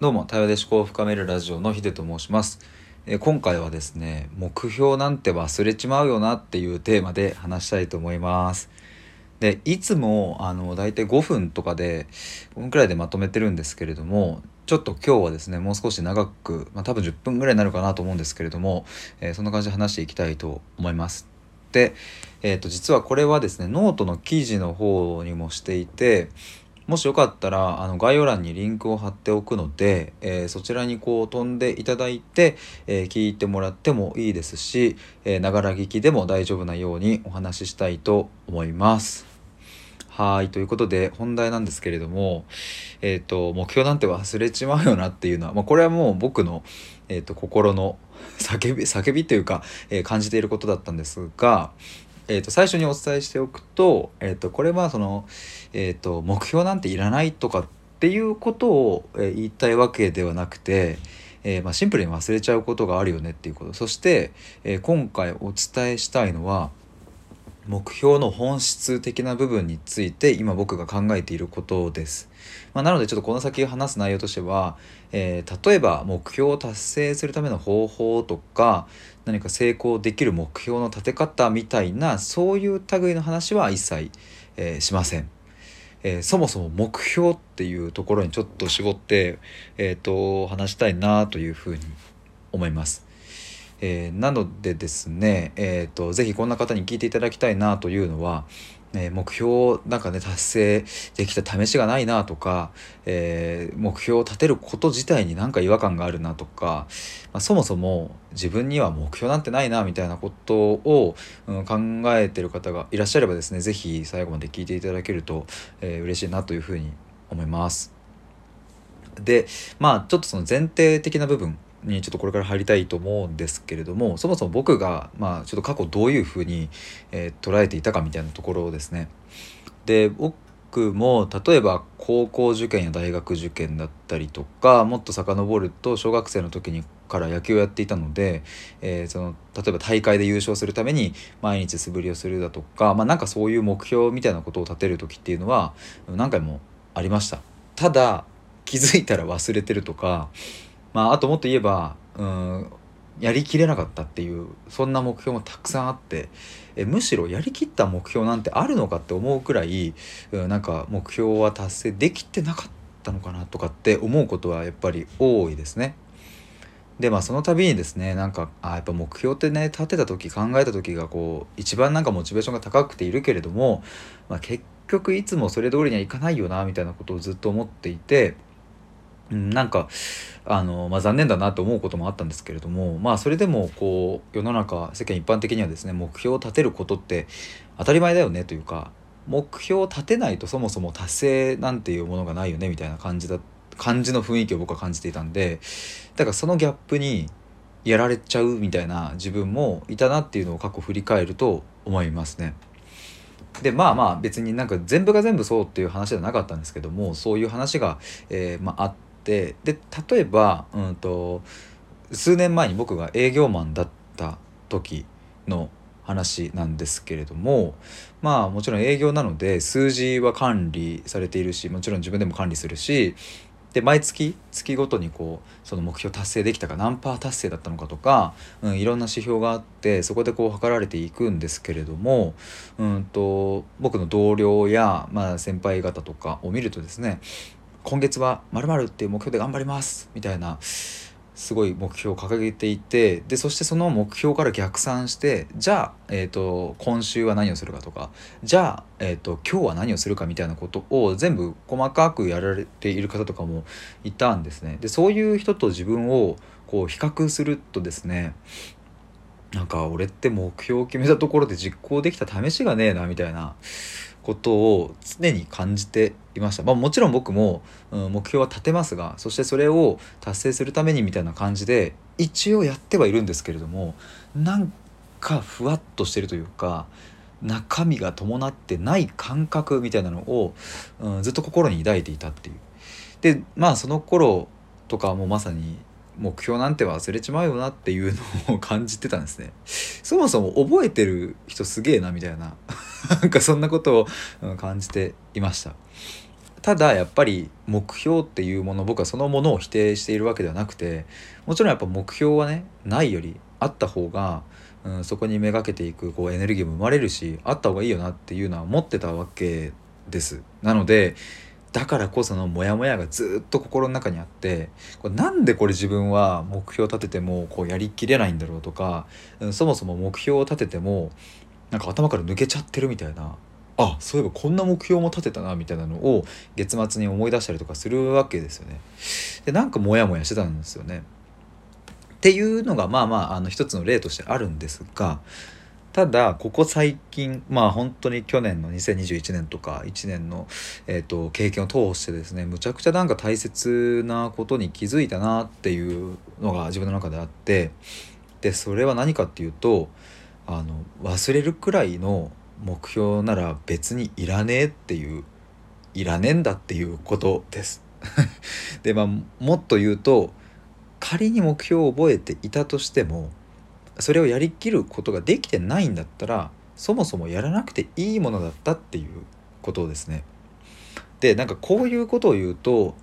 どうも、対話で思考を深めるラジオのヒデと申します。え今回はですね、目標なんて忘れちまうよなっていうテーマで話したいと思います。で、いつも、あの、大体5分とかで、5分くらいでまとめてるんですけれども、ちょっと今日はですね、もう少し長く、まあ多分10分ぐらいになるかなと思うんですけれども、えーそんな感じで話していきたいと思います。で、えー、と実はこれはですねノートの記事の方にもしていてもしよかったらあの概要欄にリンクを貼っておくので、えーそちらにこう飛んでいただいて、えー聞いてもらってもいいですしながら聞きでも大丈夫なようにお話ししたいと思います。はいということで本題なんですけれども、えー、と目標なんて忘れちまうよなっていうのは、まあ、これはもう僕の、えー、と心の叫び叫びというか、えー感じていることだったんですが、えー、と最初にお伝えしておくと,、えー、とこれはその、えー、と目標なんていらないとかっていうことを、え言いたいわけではなくて、えーまあ、シンプルに忘れちゃうことがあるよねっていうことそして、えー今回お伝えしたいのは目標の本質的な部分について今僕が考えていることです。まあ、なのでちょっとこの先話す内容としては、えー例えば目標を達成するための方法とか何か成功できる目標の立て方みたいなそういう類の話は一切、えーしません。えーそもそも目標っていうところにちょっと絞って、えー、と話したいなというふうに思います。えーなのでですね、えー、とぜひこんな方に聞いていただきたいなというのは、え目標なんかね達成できた試しがないなとか、えー目標を立てること自体になんか違和感があるなとか、まあ、そもそも自分には目標なんてないなみたいなことを、うん考えてる方がいらっしゃればですねぜひ最後まで聞いていただけると、えー嬉しいなというふうに思います。でまあちょっとその前提的な部分にちょっとこれから入りたいと思うんですけれどもそもそも僕がまあちょっと過去どういうふうに、えー捉えていたかみたいなところですね。で僕も例えば高校受験や大学受験だったりとかもっと遡ると小学生の時にから野球をやっていたので、えーその例えば大会で優勝するために毎日素振りをするだとか、まあ、なんかそういう目標みたいなことを立てる時っていうのは何回もありました。ただ気づいたら忘れてるとか、まあ、あともっと言えばうんやりきれなかったっていうそんな目標もたくさんあってえむしろやりきった目標なんてあるのかって思うくらいうんなんか目標は達成できてなかったのかなとかって思うことはやっぱり多いですね。でまあその度にですねなんかあやっぱ目標ってね立てた時考えた時がこう一番なんかモチベーションが高くているけれども、まあ、結局いつもそれ通りにはいかないよなみたいなことをずっと思っていて。うんなんかあの、まあ、残念だなと思うこともあったんですけれどもまあそれでもこう世の中世間一般的にはですね目標を立てることって当たり前だよねというか目標を立てないとそもそも達成なんていうものがないよねみたいな感じだ感じの雰囲気を僕は感じていたんでだからそのギャップにやられちゃうみたいな自分もいたなっていうのを過去振り返ると思いますね。でまあまあ別になんか全部が全部そうっていう話ではなかったんですけどもそういう話が、えーまあ、あってで例えば、うん、と数年前に僕が営業マンだった時の話なんですけれどもまあもちろん営業なので数字は管理されているしもちろん自分でも管理するしで毎月月ごとにこうその目標達成できたか何パー達成だったのかとか、うん、いろんな指標があってそこでこう測られていくんですけれども、うん、と僕の同僚や、まあ、先輩方とかを見るとですね今月は〇〇っていう目標で頑張りますみたいなすごい目標を掲げていてでそしてその目標から逆算してじゃあ、えー、と今週は何をするかとかじゃあ、えー、と今日は何をするかみたいなことを全部細かくやられている方とかもいたんですね。でそういう人と自分をこう比較するとですねなんか俺って目標を決めたところで実行できた試しがねえなみたいなことを常に感じていました、まあ、もちろん僕も、うん目標は立てますがそしてそれを達成するためにみたいな感じで一応やってはいるんですけれどもなんかふわっとしてるというか中身が伴ってない感覚みたいなのを、うん、ずっと心に抱いていたっていう。でまあその頃とかもまさに目標なんて忘れちまうよなっていうのを感じてたんですね。そもそも覚えてる人すげえなみたいな なんかそんなことを感じていました。ただやっぱり目標っていうもの僕はそのものを否定しているわけではなくてもちろんやっぱ目標はねないよりあった方が、うん、そこにめがけていくこうエネルギーも生まれるしあった方がいいよなっていうのは思ってたわけですなのでだからこそのモヤモヤがずっと心の中にあってこれなんでこれ自分は目標を立ててもこうやりきれないんだろうとか、うん、そもそも目標を立ててもなんか頭から抜けちゃってるみたいなあそういえばこんな目標も立てたなみたいなのを月末に思い出したりとかするわけですよね。でなんかモヤモヤしてたんですよね。っていうのがまあまああの一つの例としてあるんですがただここ最近まあ本当に去年の2021年とか1年の、えーと、経験を通してですねむちゃくちゃなんか大切なことに気づいたなっていうのが自分の中であってでそれは何かっていうとあの忘れるくらいの目標なら別にいらねえっていういらねえんだっていうことです。でまあもっと言うと仮に目標を覚えていたとしてもそれをやりきることができてないんだったらそもそもやらなくていいものだったっていうことですね。でなんかこういうことを言うと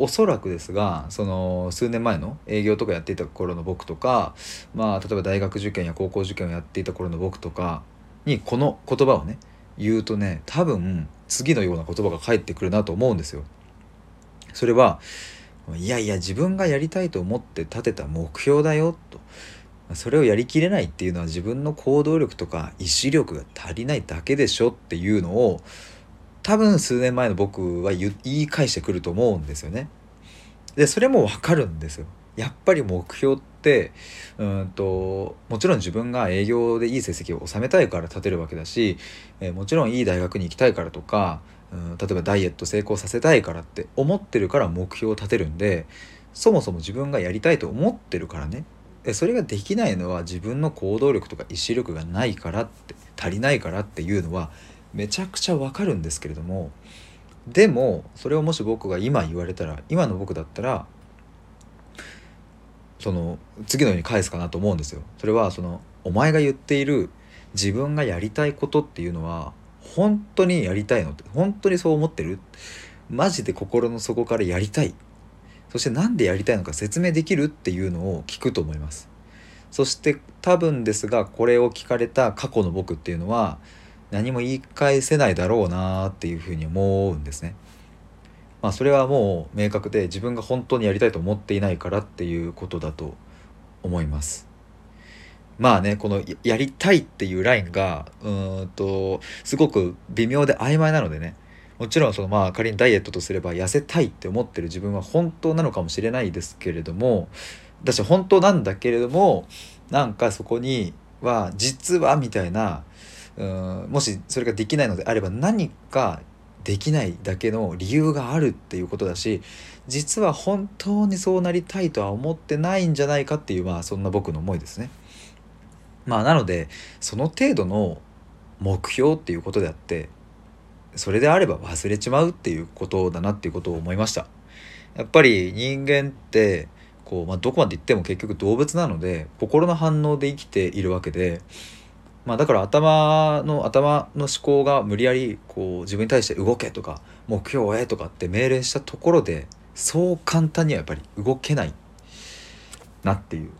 おそらくですがその数年前の営業とかやっていた頃の僕とかまあ例えば大学受験や高校受験をやっていた頃の僕とかにこの言葉をね言うとね多分次のような言葉が返ってくるなと思うんですよ。それはいやいや自分がやりたいと思って立てた目標だよとそれをやりきれないっていうのは自分の行動力とか意志力が足りないだけでしょっていうのを多分数年前の僕は言い返してくると思うんですよね。でそれもわかるんですよ。やっぱり目標ってうんともちろん自分が営業でいい成績を収めたいから立てるわけだし、えー、もちろんいい大学に行きたいからとかうん例えばダイエット成功させたいからって思ってるから目標を立てるんでそもそも自分がやりたいと思ってるからねそれができないのは自分の行動力とか意志力がないからって足りないからっていうのはめちゃくちゃわかるんですけれどもでもそれをもし僕が今言われたら今の僕だったらその次のように返すかなと思うんですよ。それはそのお前が言っている自分がやりたいことっていうのは本当にやりたいのって本当にそう思ってる？マジで心の底からやりたい？そして何でやりたいのか説明できるっていうのを聞くと思います。そして多分ですがこれを聞かれた過去の僕っていうのは何も言い返せないだろうなっていうふうに思うんですね。まあそれはもう明確で自分が本当にやりたいと思っていないからっていうことだと思います。まあねこのやりたいっていうラインがうんとすごく微妙で曖昧なのでね。もちろんそのまあ仮にダイエットとすれば痩せたいって思ってる自分は本当なのかもしれないですけれども私本当なんだけれどもなんかそこには実はみたいなうんもしそれができないのであれば何かできないだけの理由があるっていうことだし実は本当にそうなりたいとは思ってないんじゃないかっていうまあそんな僕の思いですね。まあなのでその程度の目標っていうことであってそれであれば忘れちまうっていうことだなっていうことを思いましたやっぱり人間ってこう、まあ、どこまで行っても結局動物なので心の反応で生きているわけで、まあ、だから頭の頭の思考が無理やりこう自分に対して動けとか目標をえとかって命令したところでそう簡単にはやっぱり動けないなっていう。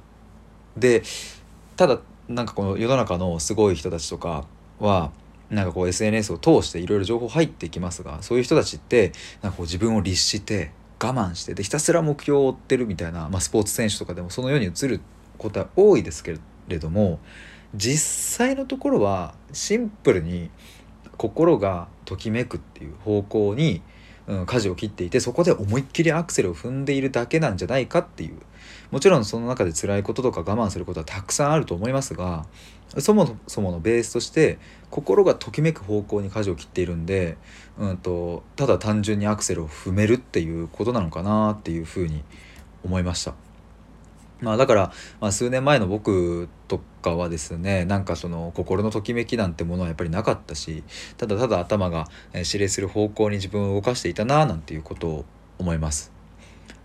でただなんかこの世の中のすごい人たちとかはなんかこう SNS を通していろいろ情報入ってきますがそういう人たちってなんかこう自分を律して我慢してでひたすら目標を追ってるみたいな、まあ、スポーツ選手とかでもそのように映ることは多いですけれども実際のところはシンプルに心がときめくっていう方向に、うん、舵を切っていてそこで思いっきりアクセルを踏んでいるだけなんじゃないかっていうもちろんその中で辛いこととか我慢することはたくさんあると思いますがそもそものベースとして心がときめく方向に舵を切っているんで、うんと、ただ単純にアクセルを踏めるっていうことなのかなっていうふうに思いました。まあ、だから、まあ、数年前の僕とかはですねなんかその心のときめきなんてものはやっぱりなかったしただただ頭が指令する方向に自分を動かしていたななんていうことを思います。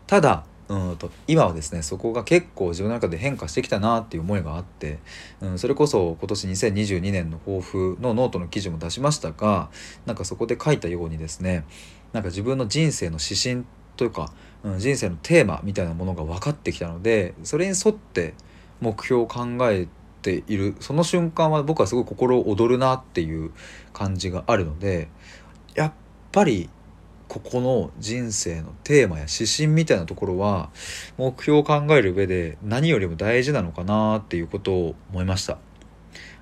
ただうんと今はですねそこが結構自分の中で変化してきたなっていう思いがあって、うん、それこそ今年2022年の抱負のノートの記事も出しましたがなんかそこで書いたようにですねなんか自分の人生の指針というか、うん、人生のテーマみたいなものが分かってきたのでそれに沿って目標を考えているその瞬間は僕はすごい心躍るなっていう感じがあるのでやっぱりここの人生のテーマや指針みたいなところは目標を考える上で何よりも大事なのかなっていうことを思いました。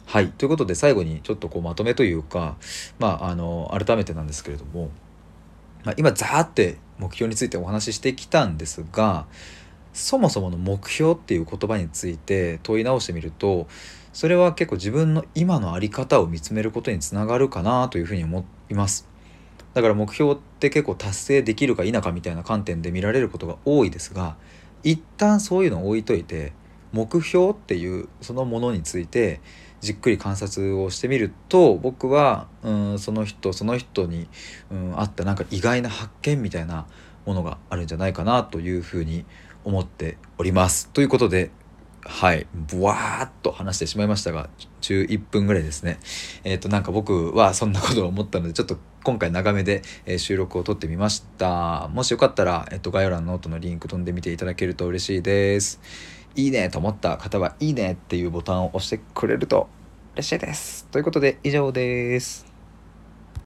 はい。ということで最後にちょっとこうまとめというか、まあ、あの、改めてなんですけれども、まあ、今ザーって目標についてお話ししてきたんですが、そもそもの目標っていう言葉について問い直してみると、それは結構自分の今の在り方を見つめることにつながるかなというふうに思います。だから目標って結構達成できるか否かみたいな観点で見られることが多いですが一旦そういうのを置いといて目標っていうそのものについてじっくり観察をしてみると僕はうんその人その人にうんあったなんか意外な発見みたいなものがあるんじゃないかなというふうに思っております。ということではいブワーッと話してしまいましたが11分ぐらいですね。えっ、ー、となんか僕はそんなことを思ったのでちょっと今回長めで、え収録を撮ってみました。もしよかったら、えっと、概要欄のノートのリンク飛んでみていただけると嬉しいです。いいねと思った方はいいねっていうボタンを押してくれると嬉しいです。ということで以上です。